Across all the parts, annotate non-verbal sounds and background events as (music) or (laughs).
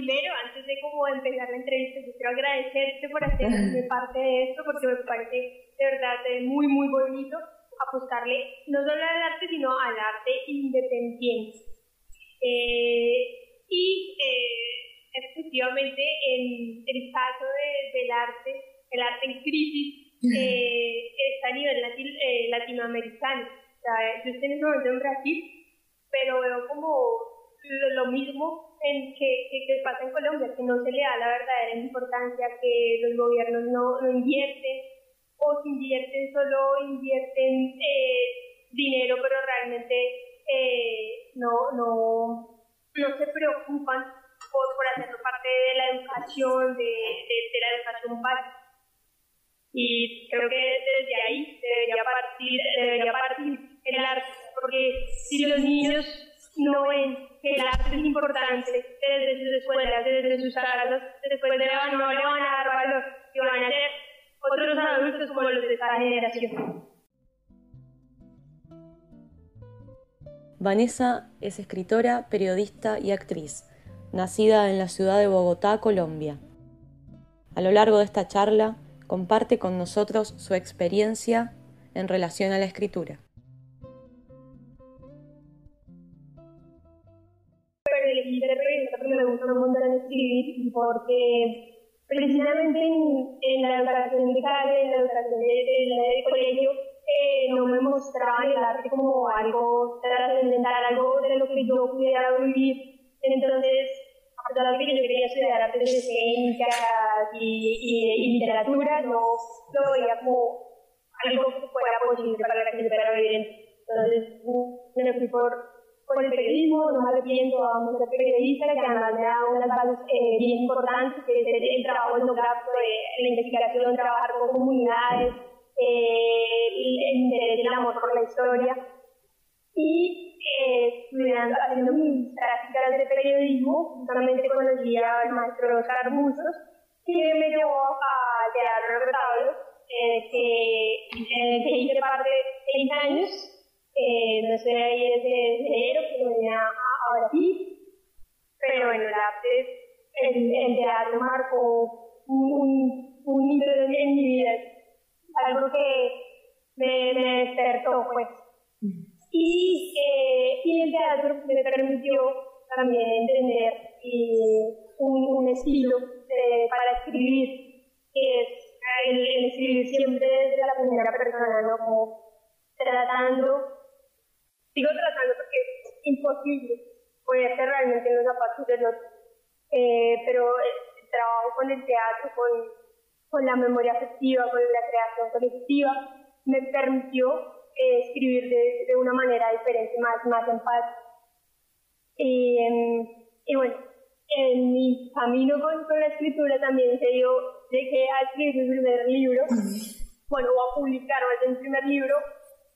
Primero, antes de como empezar la entrevista, yo quiero agradecerte por hacerme (laughs) parte de esto, porque me parece de verdad muy, muy bonito apostarle no solo al arte, sino al arte independiente. Eh, y eh, efectivamente, en el caso del arte, el arte en crisis, (laughs) eh, está a nivel latinoamericano. O sea, yo estoy en este momento en Brasil, pero veo como lo, mismo en que, que, pasa en Colombia, que no se le da la verdadera importancia, que los gobiernos no, no invierten, o si invierten solo invierten eh, dinero, pero realmente eh, no, no, no se preocupan por, por hacerlo parte de la educación, de, de, la educación básica. Y creo que desde ahí debería partir, debería partir el arte, porque si los niños no ven que el arte es importante desde sus escuelas, desde sus casas, después de la, no le van a dar valor y van a ser otros adultos como los de esta generación. Vanessa es escritora, periodista y actriz, nacida en la ciudad de Bogotá, Colombia. A lo largo de esta charla, comparte con nosotros su experiencia en relación a la escritura. Me gusta un montón escribir porque precisamente en, la educación de calle, en la educación del colegio, eh, no me mostraban el arte como algo trascendental, algo de lo que yo pudiera vivir. Entonces, a pesar de que yo quería estudiar artes escénicas y, y, literatura, no lo veía como algo que fuera posible para que yo pudiera vivir. Entonces, me fui por con el periodismo, no me arrepiento a ser periodista, que además me da unas bases eh, bien importantes, que es el, trabajo etnográfico, la investigación, trabajar con comunidades, eh, el, interés y el amor por la historia. Y eh, estudiando, haciendo mis prácticas de periodismo, solamente conocí al maestro Oscar Musos, que me llevó a Teatro Retablo, eh, que, que hice parte de 30 años eh, no estoy ahí desde enero, que venía ahora sí, pero bueno, el, el, el teatro marcó un, un hito en mi vida, algo que me, despertó, pues. Y, eh, y el teatro me permitió también entender eh, un, estilo para escribir, que es el, el, escribir siempre desde la primera persona, ¿no? Como tratando sigo tratando porque es imposible ponerse realmente en los zapatos del otro. Eh, pero el trabajo con el teatro, con, con la memoria afectiva, con la creación colectiva, me permitió eh, escribir de, de, una manera diferente, más, más en paz. Y, em, y bueno, en mi camino con, con, la escritura también se dio, llegué a escribir mi primer libro, bueno, o a publicar mi primer libro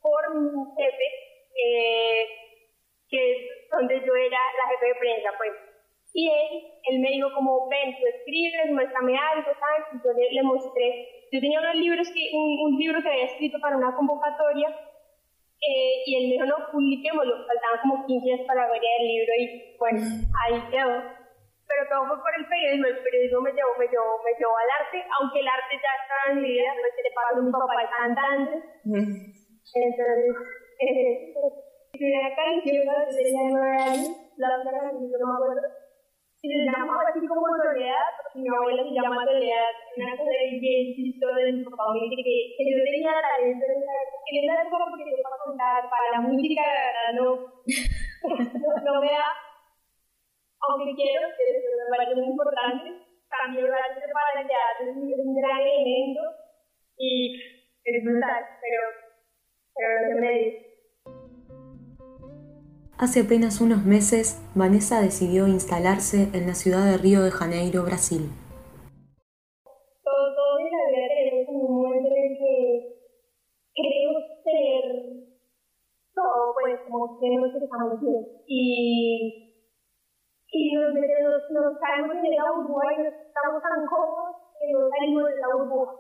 por mi jefe, eh, que es donde yo era la jefe de prensa, pues. Y él, él me dijo como, ven, tú escribes, muéstrame algo, ¿sabes? Y yo le, mostré, yo tenía unos libros que, un, libro que había escrito para una convocatoria, eh, y él me dijo, no, publiquémoslo, faltaban como 15 días para ver el libro, y bueno, ahí quedó. Pero todo fue por el periodismo, el periodismo me llevó, me llevó, me llevó al arte, aunque el arte ya estaba en mi vida, pues le pasó a mi papá el cantante. Entonces, una canción de nueve años, la otra canción no me acuerdo. Se llama así como Soledad, porque mi abuela se llama Soledad, una cosa bien chistosa de mi papá, me dice que, que yo tenía talento, que yo no como porque yo para contar, para la música, la (laughs) no, no, me da, aunque quiero, que me parece muy importante, también lo para el teatro, es un gran elemento y es brutal, pero, pero no se me dice. Hace apenas unos meses, Vanessa decidió instalarse en la ciudad de Río de Janeiro, Brasil. Todo, todo en la vida un momento en el que queremos ser todo, pues, como queremos que estamos bien. Y, y nos, nos, nos caemos en la burbuja y nos estamos tan cómodos que nos salimos de la burbuja.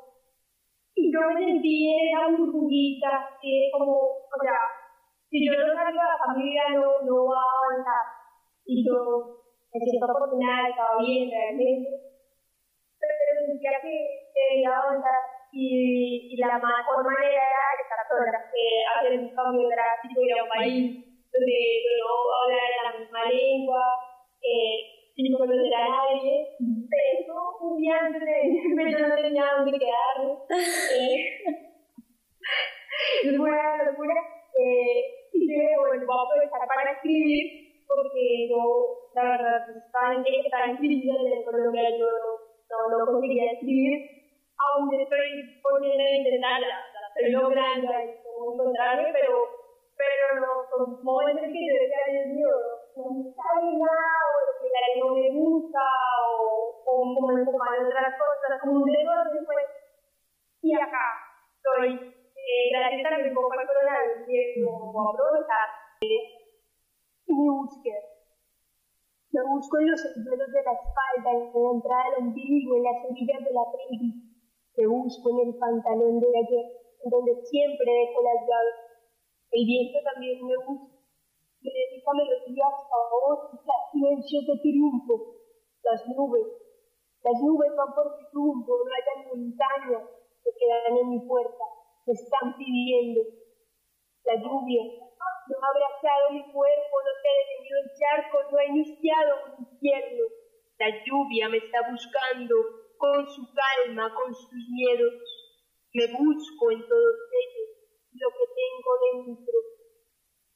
Y yo me sentí en esa burbujita, como, o sea, si yo no salgo a la familia no, no va a avanzar. Y yo me siento afortunada, estaba bien realmente, pero sentía que debía avanzar y, y la mejor manera era estar sola, eh, hacer un cambio drástico, ir a un país donde no hablara la misma lengua, eh, sin conocer a nadie, pero un día antes de irme yo no tenía dónde quedarme. (laughs) Eh, (laughs) es una locura. Eh, a aprovechar para escribir, porque yo, la verdad, estaba en, estaba en Colombia, yo no, no, conseguía escribir. Aún estoy poniendo a intentarla, estoy logrando encontrarme, pero, pero no, son momentos que yo decía, Dios mío, no me nada, o no me gusta, o, o como enfocar en otras cosas, como un dedo después. Y acá estoy eh, gracias a mi poco personal, como aprovechar mi búsqueda. Me busco en los dedos de la espalda, en la entrada del ombligo, en las orillas de la pelvis. Me busco en el pantalón de ayer, donde siempre dejo las llaves. El viento también me busca. Me dedica melodías, favoritas, silencios de triunfo. Las nubes. Las nubes van por mi rumbo, rayan montañas que quedan en mi puerta están pidiendo. La lluvia no ha abrazado mi cuerpo, no se ha detenido el charco, no ha iniciado un infierno. La lluvia me está buscando con su calma, con sus miedos. Me busco en todos ellos lo que tengo dentro.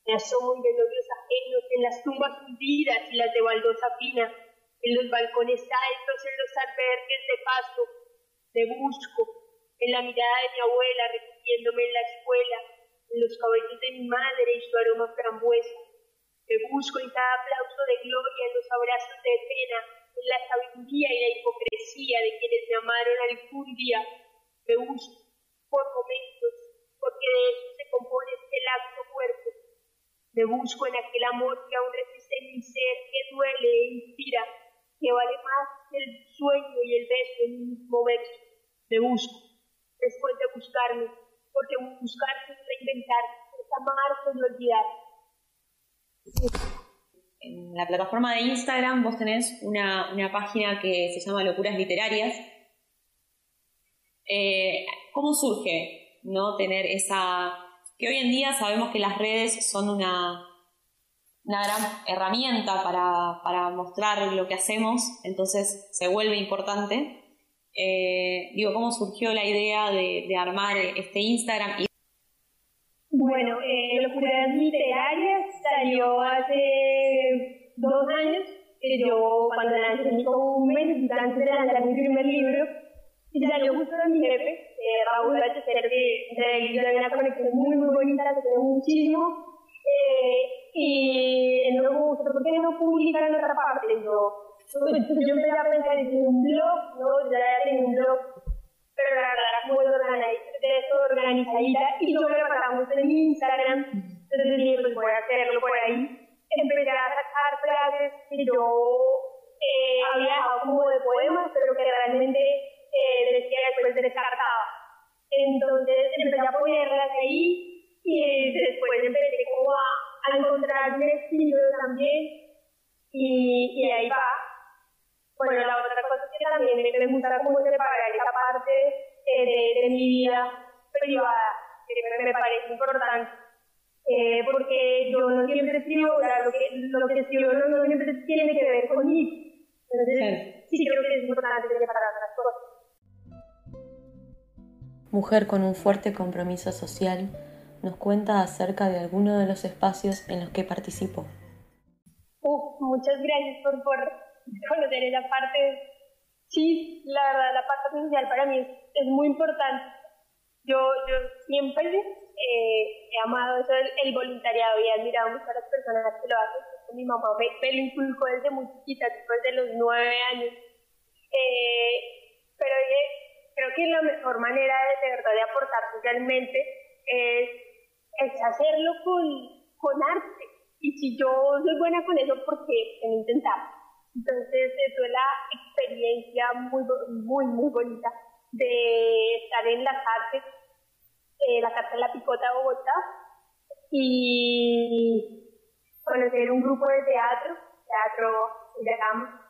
Me asomo en velorios ajenos, en las tumbas hundidas y las de baldosa fina, en los balcones altos, en los albergues de paso. Me busco en la mirada de mi abuela recogiéndome en la escuela, en los cabellos de mi madre y su aroma frambuesa. Me busco en cada aplauso de gloria, en los abrazos de pena, en la sabiduría y la hipocresía de quienes me amaron algún día. Me busco por momentos, porque de eso se compone este acto cuerpo. Me busco en aquel amor que aún resiste en mi ser, que duele e inspira, que vale más que el sueño y el beso en un mismo beso. Me busco después de buscarme, porque buscarme es reinventar, es amarse y olvidar. En la plataforma de Instagram vos tenés una, una página que se llama Locuras Literarias. Eh, ¿Cómo surge no tener esa... que hoy en día sabemos que las redes son una, una gran herramienta para, para mostrar lo que hacemos, entonces se vuelve importante. Eh, digo, ¿cómo surgió la idea de, armar este Instagram? Bueno, eh, Locuras Literarias salió hace dos años, que yo cuando lancé un mes antes de lanzar mi primer libro, y salió justo de mi jefe, eh, Raúl Bachecer, que de una conexión muy, muy bonita, que tengo muchísimo, eh, y él no me gustó, ¿por qué no publican en otra parte? Yo, yo empecé a pensar en un blog, ¿no? Ya tenía un blog, pero la verdad era muy desorganizadita y me lo pasaba en Instagram, entonces dije, pues voy a hacerlo por ahí. Empecé a sacar frases que yo eh, había dejado como de poemas, pero que realmente eh, decía después descartaba. Entonces empecé a ponerlas ahí y después empecé como a, a encontrar mi estilo también y, y ahí va bueno, la otra cosa es que también me gusta cómo separar esa parte eh, de, de, mi vida privada, que me, parece importante. Eh, porque yo no siempre escribo, o sea, lo que, lo que escribo no, no, siempre tiene que ver conmigo. Entonces, sí creo que es importante separar las cosas. Mujer con un fuerte compromiso social, nos cuenta acerca de algunos de los espacios en los que participó. Uh, muchas gracias por, por conocer esa parte. Sí, la verdad, la parte social para mí es, muy importante. Yo, yo siempre eh, he amado eso el voluntariado y he admirado mucho a las personas que lo hacen. Mi mamá me, me lo inculcó desde muy chiquita, después de los nueve años. Eh, pero creo que la mejor manera de, de verdad de aportar socialmente es, es hacerlo con, con arte. Y si yo soy buena con eso, ¿por qué no intentar? Entonces, eso es la experiencia muy, muy, muy bonita de estar en las artes, eh, la de la Picota de Bogotá, y conocer un grupo de teatro, teatro llama.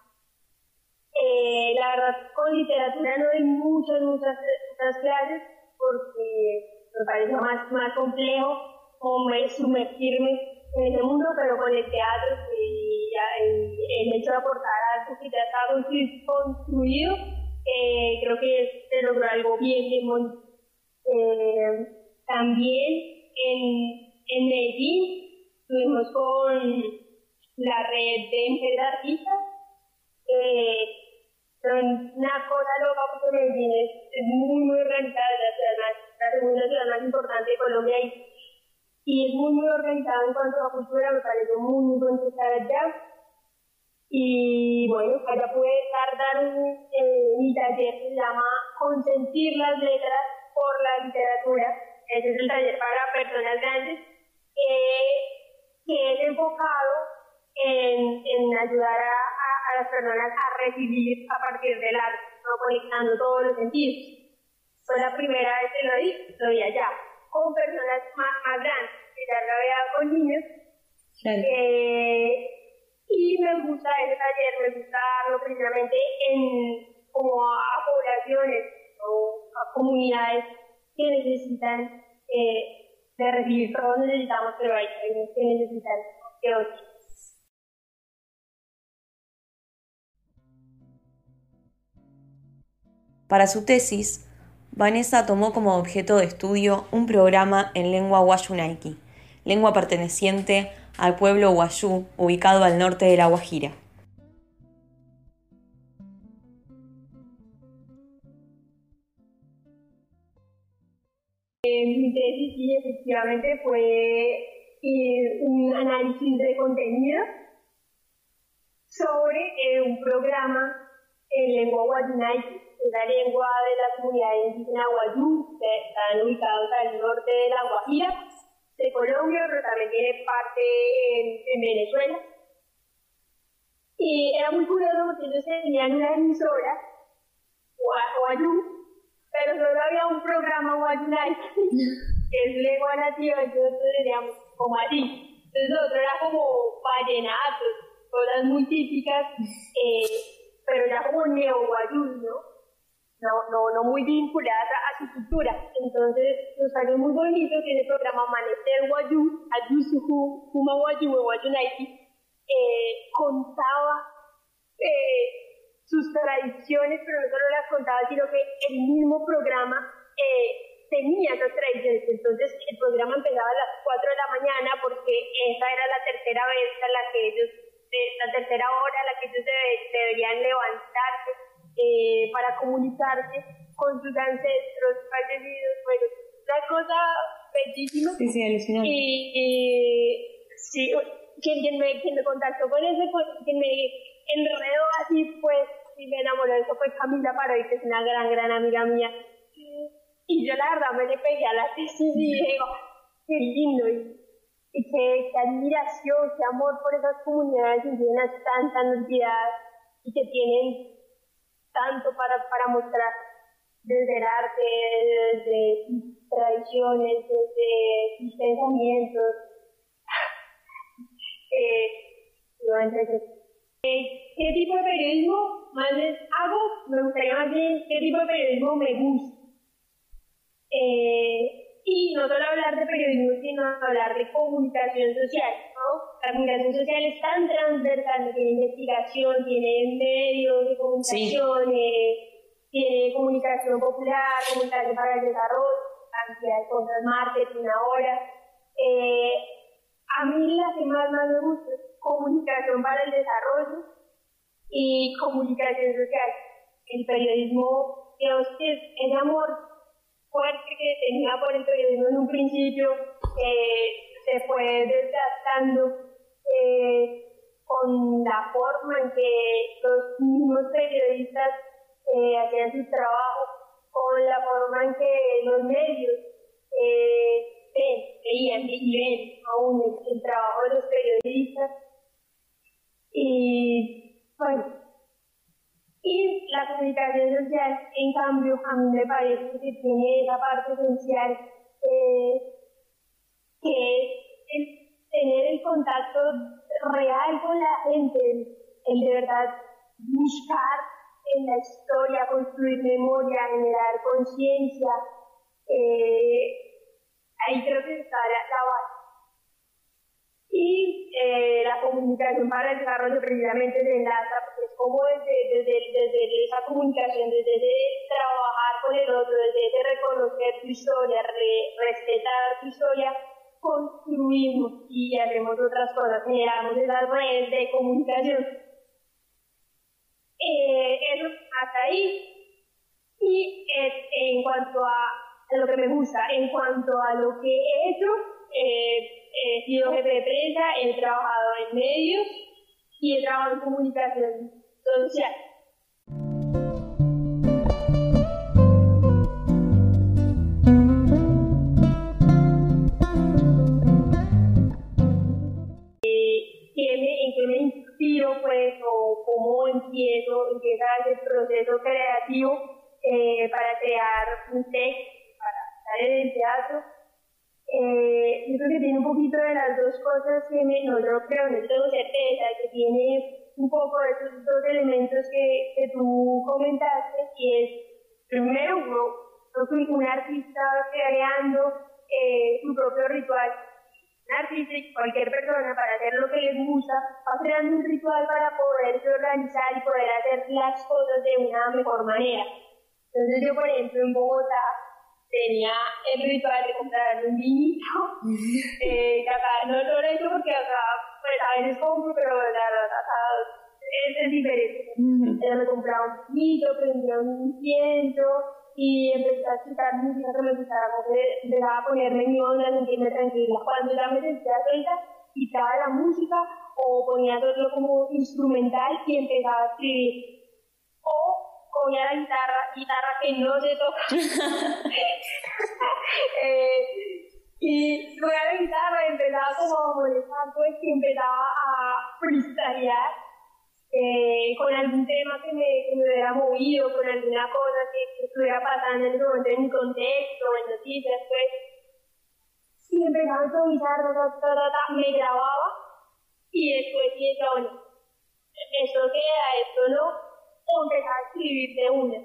Eh, la verdad, con literatura no hay muchas, muchas, muchas clases porque me parece más, más complejo como sumergirme en ese mundo, pero con el teatro y el, hecho de aportar algo que ya está construido, eh, creo que se logró algo bien, bien bonito. Eh, también en, en Medellín estuvimos con la red de mujeres artistas. Eh, son una cosa loca porque Medellín es, es muy, muy organizada, la, ciudad la segunda ciudad más importante de Colombia y, y es muy, muy organizada en cuanto a cultura, me pareció muy, muy bueno estar allá. Y bueno, allá pude dar, dar un, eh, mi taller que se llama Consentir las letras por la literatura. Ese es el taller para personas grandes, que es enfocado en, en ayudar a, a, las personas a recibir a partir del arte, conectando todos los sentidos. Fue la primera vez que lo vi, lo vi allá, con personas más, más grandes, que ya lo había con niños. Eh, y me gusta ese taller, me gusta darlo precisamente en, como a, poblaciones o a comunidades que necesitan eh, de recibir, todos necesitamos, pero hay que necesitan que otros. Para su tesis, Vanessa tomó como objeto de estudio un programa en lengua guayunaiki, lengua perteneciente al pueblo guayú ubicado al norte de La Guajira. Eh, mi tesis sí, efectivamente fue eh, un análisis de contenido sobre eh, un programa en lengua guayunaiki la lengua de la comunidad indígena Guayú, que están ubicados al norte de la Guajira, de Colombia, pero también tiene parte en, Venezuela. Y era muy curioso porque ellos tenían una emisora, Guayú, pero solo había un programa Guayú (laughs) que es lengua nativa, entonces teníamos como así. Entonces nosotros era como vallenatos, cosas muy típicas, eh, pero ya como neo-guayú, ¿no? No, no, no muy vinculadas a, su cultura. Entonces, nos salió muy bonito que en el programa Amanecer Guayú, Ayusuhu, Kuma Guayú, Guayunaiki, eh, contaba eh, sus tradiciones, pero no solo las contaba, sino que el mismo programa eh, tenía esas tradiciones. Entonces, el programa empezaba a las 4 de la mañana porque esa era la tercera vez a la que ellos, eh, la tercera hora a la que ellos deberían levantarse eh, para comunicarse con sus ancestros fallecidos. Bueno, una cosa bellísima. Sí, sí, alucinante. Y, sí, quien, me, quien me contactó con ese, quien me enredó así, pues, y me enamoró de eso fue Camila Paroy, que es una gran, gran amiga mía. Y yo la verdad me le pegué a la tesis y digo, qué lindo. Y, y qué, qué, admiración, qué amor por esas comunidades indígenas tan, tan olvidadas y que tienen tanto para, para mostrar desde el arte, desde sus tradiciones, desde sus pensamientos. (laughs) eh, ¿Qué tipo de periodismo más les hago? Me gustaría más bien qué tipo de periodismo me gusta. Eh, y no solo hablar de periodismo, sino hablar de comunicación social. ¿no? La comunicación social es tan transversal, tiene investigación, tiene medios de comunicación, tiene comunicación popular, comunicación para el desarrollo, cantidad de cosas, marketing ahora. Eh, a mí la que más, más me gusta es comunicación para el desarrollo y comunicación social. El periodismo, Dios, es, es amor fuerte que tenía por el periodismo en un principio eh, se fue desgastando eh, con la forma en que los mismos periodistas eh, hacían su trabajo, con la forma en que los medios veían y ven aún el trabajo de los periodistas. Y bueno, la en cambio, a mí me parece que tiene esa parte esencial eh, que es el tener el contacto real con la gente, el de verdad buscar en la historia, construir memoria, generar conciencia. Eh, ahí creo que está la. Y eh, la comunicación para el desarrollo precisamente se enlaza, porque es como desde, desde, esa comunicación, desde ese trabajar con el otro, desde ese reconocer tu historia, respetar tu historia, construimos y hacemos otras cosas, generamos esas redes de comunicación. Eh, eso hasta ahí. Y en cuanto a lo que me gusta, en cuanto a lo que he hecho, eh, he sido jefe de prensa, he trabajado en medios y he trabajado en comunicación social. pues, o cómo empiezo, empieza ese proceso creativo eh, para crear un texto, para estar en el teatro. Eh, yo creo que tiene un poquito de las dos cosas que me, no yo creo, no tengo certeza, que tiene un poco de esos dos elementos que, que tú comentaste, y es, primero, uno, un artista creando eh, su propio ritual artista y cualquier persona para hacer lo que les gusta, va creando un ritual para poderse organizar y poder hacer las cosas de una mejor manera. Entonces yo, por ejemplo, en Bogotá tenía el ritual de comprar un vinito, eh, acá no lo he hecho porque acá pues, a veces compro, pero la verdad acá es, diferente. Yo me compraba un vinito, prendía un incienso, y empecé a escuchar música que me gustaba, empezaba a ponerme mi onda, sentirme tranquila. Cuando ya me sentía suelta, quitaba la música o ponía todo como instrumental y empezaba a escribir. O ponía la guitarra, guitarra que no se toca. (laughs) (laughs) eh, y ponía la guitarra empezaba como a molestar, pues, empezaba a freestylear eh, con algún tema que me, que me, hubiera movido, con alguna cosa que, estuviera pasando en ese momento en mi contexto, en noticias, pues. Y empezaba a improvisar, me grababa y después decía, bueno, esto queda, esto no, empezaba a escribir de una.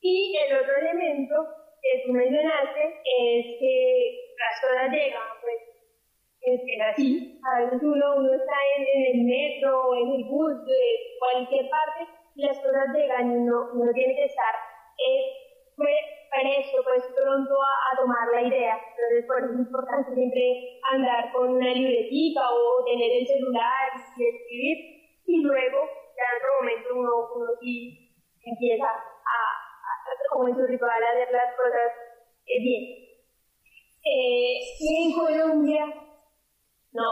Y el otro elemento que tú mencionaste es que las cosas llegan, pues es así. A veces uno, uno está en, el metro, en el bus, de cualquier parte, y las cosas llegan y uno, uno tiene que estar eh, pues, presto, pues pronto a, tomar la idea. Entonces, por eso es importante siempre andar con una libretita o tener el celular y escribir, y luego, en otro momento, uno, uno sí empieza a, como en su ritual, a hacer las cosas eh, bien. Eh, y en Colombia, no,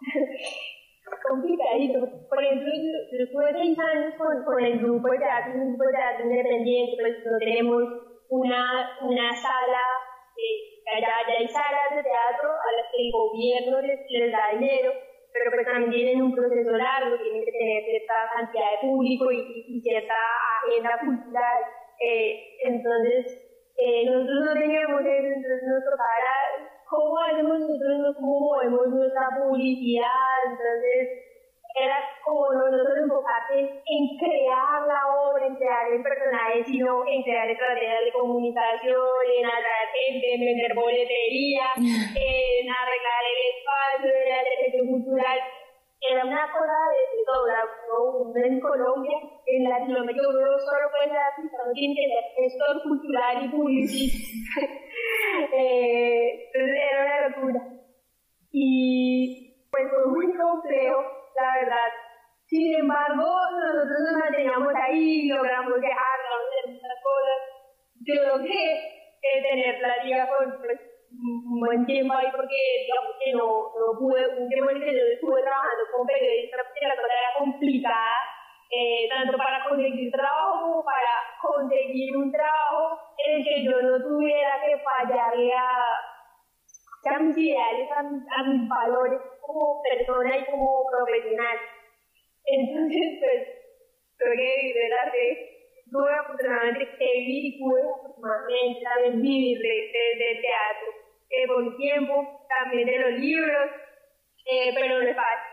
(laughs) complicadito. Por ejemplo, yo estuve seis años con, con el grupo de teatro, un grupo de teatro independiente, pues no tenemos una, una sala, eh, ya, ya, hay salas de teatro a las que el gobierno les, les da dinero, pero pues también tienen un proceso largo, tienen que tener cierta cantidad de público y, y cierta agenda cultural. Eh, entonces, eh, nosotros no teníamos eso, entonces nos tocaba cómo hacemos nosotros, cómo movemos nuestra publicidad, entonces era como no solo enfocarte en crear la obra, en crear el personaje, sino en crear estrategias de comunicación, en atraer gente, en vender boletería, (laughs) en arreglar el espacio, en la televisión cultural. Era una cosa de todo, ¿no? en Colombia, en Latinoamérica, uno solo puede tiene que ser gestor cultural y publicista. (laughs) eh, entonces era una locura. Y pues fue muy complejo, la verdad. Sin embargo, nosotros nos manteníamos ahí, logramos viajar, logramos muchas cosas. Yo que eh, tener liga con pues, un buen tiempo ahí porque digamos no, no pude, un tiempo en que yo estuve trabajando como periodista porque la cosa era complicada, eh, tanto para conseguir trabajo como para conseguir un trabajo en el que yo no tuviera que fallarle a a mis a, mis valores persona y como profesional. Entonces, pues, creo que vivir del arte, tuve afortunadamente que vivir y pude afortunadamente también vivir del teatro, eh, por tiempo, también de los libros, eh, pero no es fácil.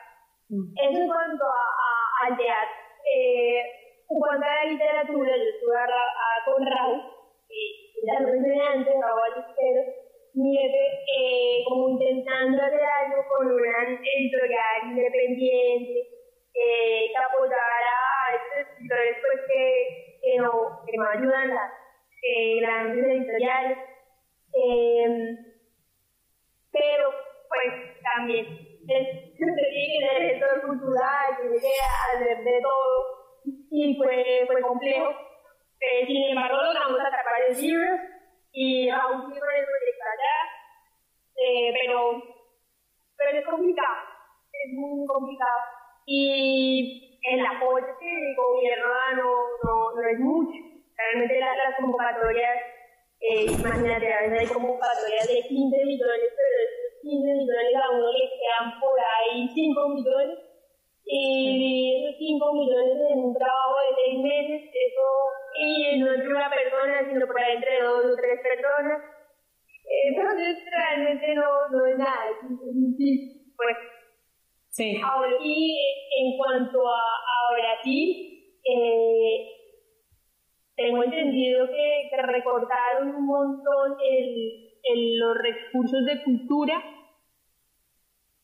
Mm. Eso en cuanto a, a, al teatro. Eh, en cuanto a la literatura, yo estuve a, a, con Raúl, y ya lo mencioné antes, Raúl Alistero, Nieve, eh, como intentando hacer algo con una editorial independiente, eh, que apoyara a estos escritores pues, que, que, no, que no ayudan las eh, grandes editoriales. Eh, pero, pues, también (laughs) tener sector cultural, tiene que hacer de todo y fue, fue complejo. Eh, sin embargo, logramos atrapar el libro y aún sigo proyecto allá, eh, pero, pero es complicado, es muy complicado. Y el apoyo que el gobierno da no, no, no es mucho. Realmente las, las convocatorias, eh, imagínate, a veces hay convocatorias de 15 millones, pero de esos 15 millones a uno le quedan por ahí 5 millones y esos 5 millones en un trabajo de 6 meses, eso, y no entre una persona, sino por ahí entre dos o tres personas. Entonces, realmente no, no es nada, sí, pues. Sí. Ahora, y en cuanto a, a Brasil, eh, tengo entendido que, que recortaron un montón el, el, los recursos de cultura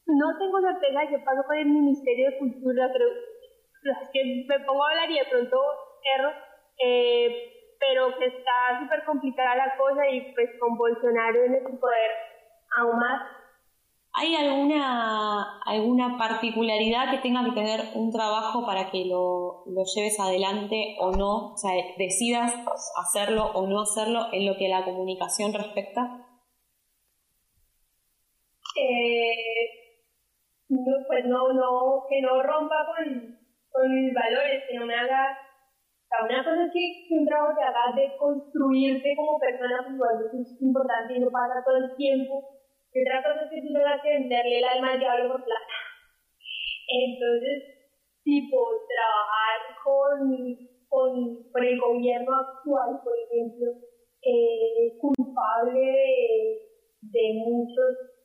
no tengo certeza de qué pasó con el Ministerio de Cultura, pero es que me pongo a hablar y de pronto erro, eh, pero que está súper complicada la cosa y pues con Bolsonaro en el poder aún más. ¿Hay alguna, alguna particularidad que tenga que tener un trabajo para que lo, lo lleves adelante o no? O sea, decidas hacerlo o no hacerlo en lo que a la comunicación respecta. Eh, no, pues no, no, que no rompa con, con mis valores, que no me haga, una cosa es que, un trabajo te haga de construirte como persona, pues es importante y no pasa todo el tiempo, y otra cosa es que tú tengas que venderle el alma al diablo por plata. Entonces, tipo, trabajar con, con, con el gobierno actual, por ejemplo, eh, culpable de, de muchos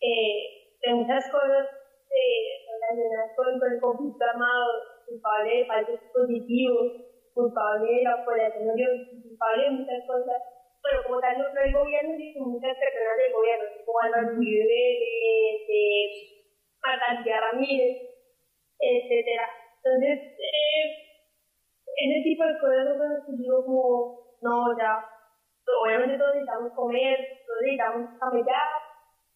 eh, de muchas cosas eh, con, el conflicto armado, culpable de falsos positivos, culpable de la operación, culpable de muchas cosas. Bueno, como tal, no el gobierno, sino muchas personas del gobierno, como Álvaro Uribe, de, de Marta Ramírez, etcétera. Entonces, eh, ese tipo de cosas son digo como, no, ya, obviamente todos necesitamos comer, todos necesitamos camellar,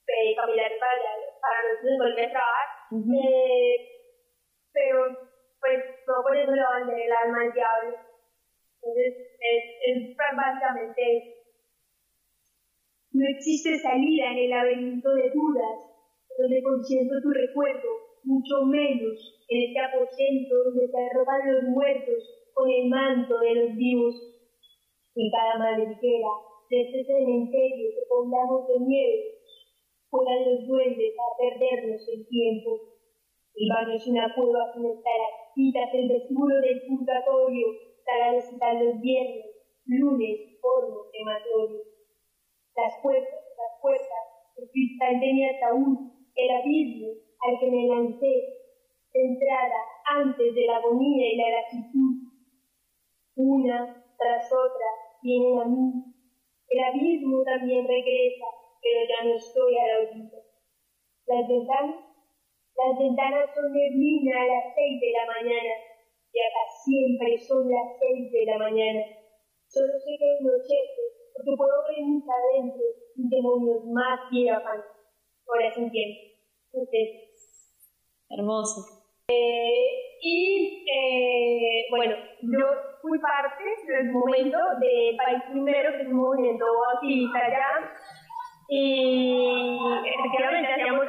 eh, caminar para para nosotros volver a trabajar. eh, pero pues no por eso le van a el alma al diablo. Entonces es, es básicamente No existe salida en el laberinto de dudas, donde concentro tu recuerdo, mucho menos en este aposento donde se arrojan los muertos con el manto de los vivos. En cada madriguera de este cementerio que poblamos de nieve fueran los duendes a perdernos el tiempo. El baño es una cueva sin estalactitas, el vestíbulo del purgatorio, para recitar los viernes, lunes, horno, crematorio. Las puertas, las puertas, el cristal de mi ataúd, el abismo al que me lancé, de entrada antes de la agonía y la gratitud. Una tras otra vienen a mí. El abismo también regresa, pero ya no estoy a la orilla. Las ventanas, las ventanas son neblina a las seis de la mañana, y acá siempre son las seis de la mañana. Solo sé que porque puedo ver mis adentro y demonios más afán. Ahora es un tiempo. Hermoso. Eh, y eh, bueno, yo fui parte del momento de País Primero, que es un movimiento activista allá, y efectivamente hacíamos,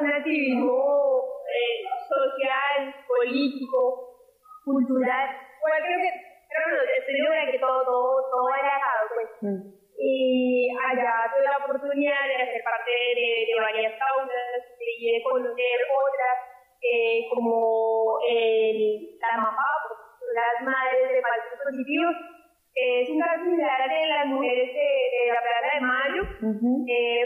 un activismo eh, social, político, cultural. Bueno, creo que, creo que estoy segura que todo, todo, todo era pues. Mm. Y allá tuve la oportunidad de hacer parte de, de varias causas y de conocer otras, eh, como el, la MAPA, las madres de falsos positivos, es un caso similar de las mujeres de, de la Plaza de Mayo, eh,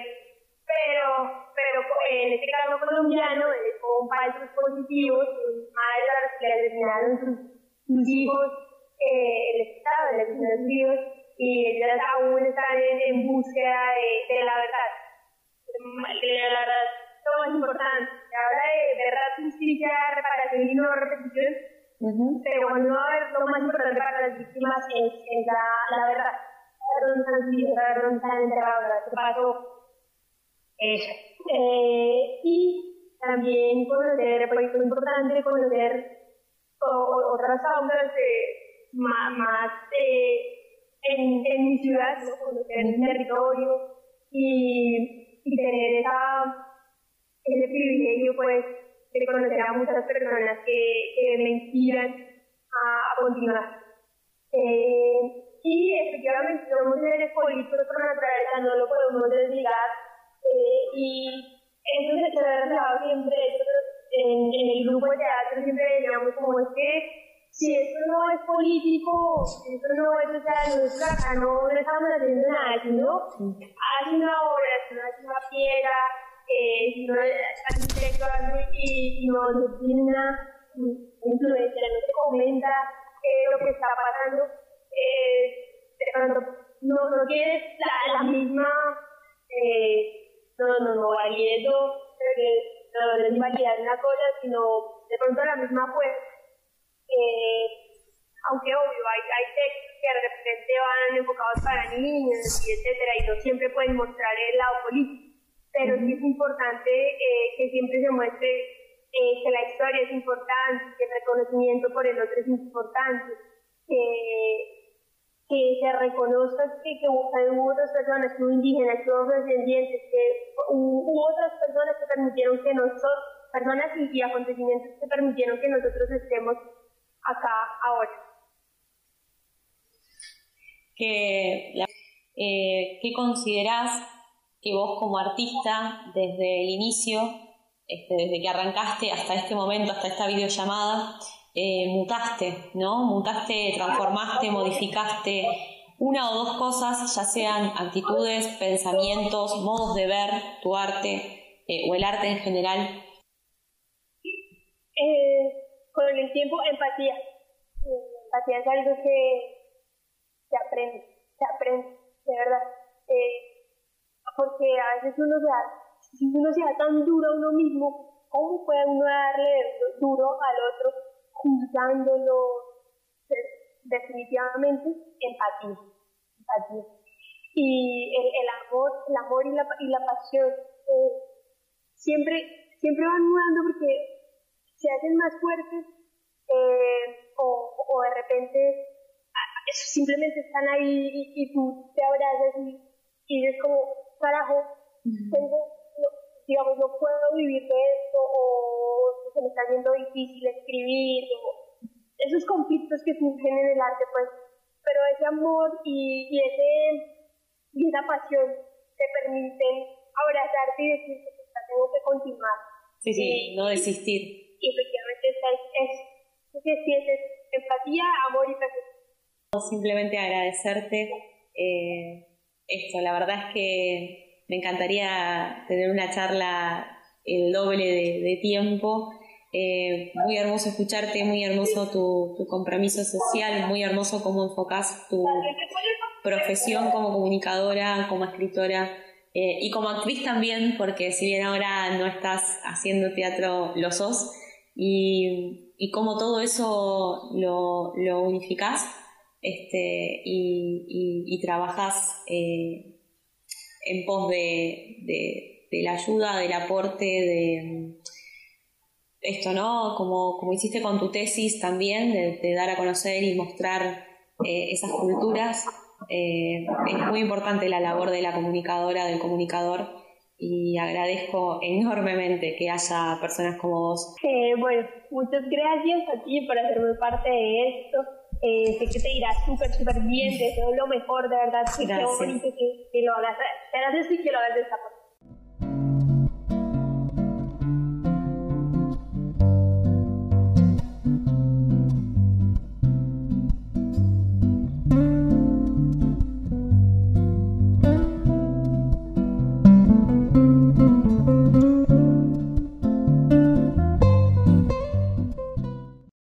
pero, pero en este caso colombiano, es con falsos positivos, madres a las que asesinaron sus, sus hijos, eh, el Estado, de los hijos, y ellas aún están en, en búsqueda de, de, la verdad. De la verdad, lo más importante. Se habla de verdad, justicia, reparación y no repetición, uh -huh. pero ver lo más importante para las víctimas es, es la, la verdad. Saber dónde están dónde están enterrados, qué pasó. Eso. Eh, y también conocer, pues es importante conocer o, otras causas eh, más, más eh, en, en, mi ciudad, ¿no? conocer el territorio y, y tener esa, ese privilegio pues de conocer a muchas personas que, que me inspiran a, continuar. Eh, y efectivamente somos seres políticos por naturaleza, no lo podemos desligar eh, y eso se ve reflejado siempre en, en, el grupo de teatro, siempre decíamos como es que si esto no es político, esto no es, o sea, nosotros acá no, no estamos haciendo nada, sino hace una obra, si no hace una piedra, eh, si no y, y no, no tiene una influencia, no se comenta eh, lo que está pasando, eh, de pronto no, no tienes la, misma eh, no, no, no, valiendo, no, no es validar una cosa, sino de pronto la misma eh, aunque obvio, hay, hay textos que de repente van enfocados para niños y etcétera, y no siempre pueden mostrar el lado político, pero sí es importante eh, que siempre se muestre eh, que la historia es importante, que el reconocimiento por el otro es importante, que que se reconozca que, que hubo otras personas, que hubo indígenas, que hubo descendientes, que hubo otras personas que permitieron que nosotros, personas y, y acontecimientos que permitieron que nosotros estemos acá ahora. ¿Qué, eh, ¿Qué considerás que vos como artista, desde el inicio, este, desde que arrancaste hasta este momento, hasta esta videollamada, eh, mutaste, ¿no? Mutaste, transformaste, modificaste una o dos cosas, ya sean actitudes, pensamientos, modos de ver tu arte eh, o el arte en general. Eh, con el tiempo, empatía. Empatía es algo que se aprende, se aprende, de verdad. Porque a veces uno se da, si uno se da tan duro a uno mismo, ¿cómo puede uno darle duro al otro? juzgándolo definitivamente empatía, empatía. Y el, el, amor, el amor y la, y la pasión eh, siempre, siempre van mudando porque se hacen más fuertes eh, o, o, de repente simplemente están ahí y, y tú te abrazas y, y dices como, carajo, tengo, no, digamos, no puedo vivir de esto o se me está haciendo difícil escribir, o esos conflictos que surgen en el arte, pues, pero ese amor y, y, ese, y esa pasión te permiten abrazarte y decir que tengo que continuar. Sí, sí, no desistir. Y efectivamente es eso. Entonces, sientes empatía, amor y pasión. Simplemente agradecerte eh, esto. La verdad es que me encantaría tener una charla el doble de, tiempo eh, muy hermoso escucharte, muy hermoso tu, tu, compromiso social, muy hermoso cómo enfocas tu profesión como comunicadora, como escritora eh, y como actriz también, porque si bien ahora no estás haciendo teatro, lo sos, y, y cómo todo eso lo, lo unificás este, y, trabajas eh, en pos de, la ayuda, del aporte, de esto, ¿no? Como, hiciste con tu tesis también, de, dar a conocer y mostrar eh, esas culturas. Eh, es muy importante la labor de la comunicadora, del comunicador, y agradezco enormemente que haya personas como vos. Bueno, muchas gracias a ti por hacerme parte de esto. Eh, sé que te irá súper, súper bien, deseo lo mejor, de verdad. Qué bonito que, que, lo hagas. Que lo hagas de esta forma.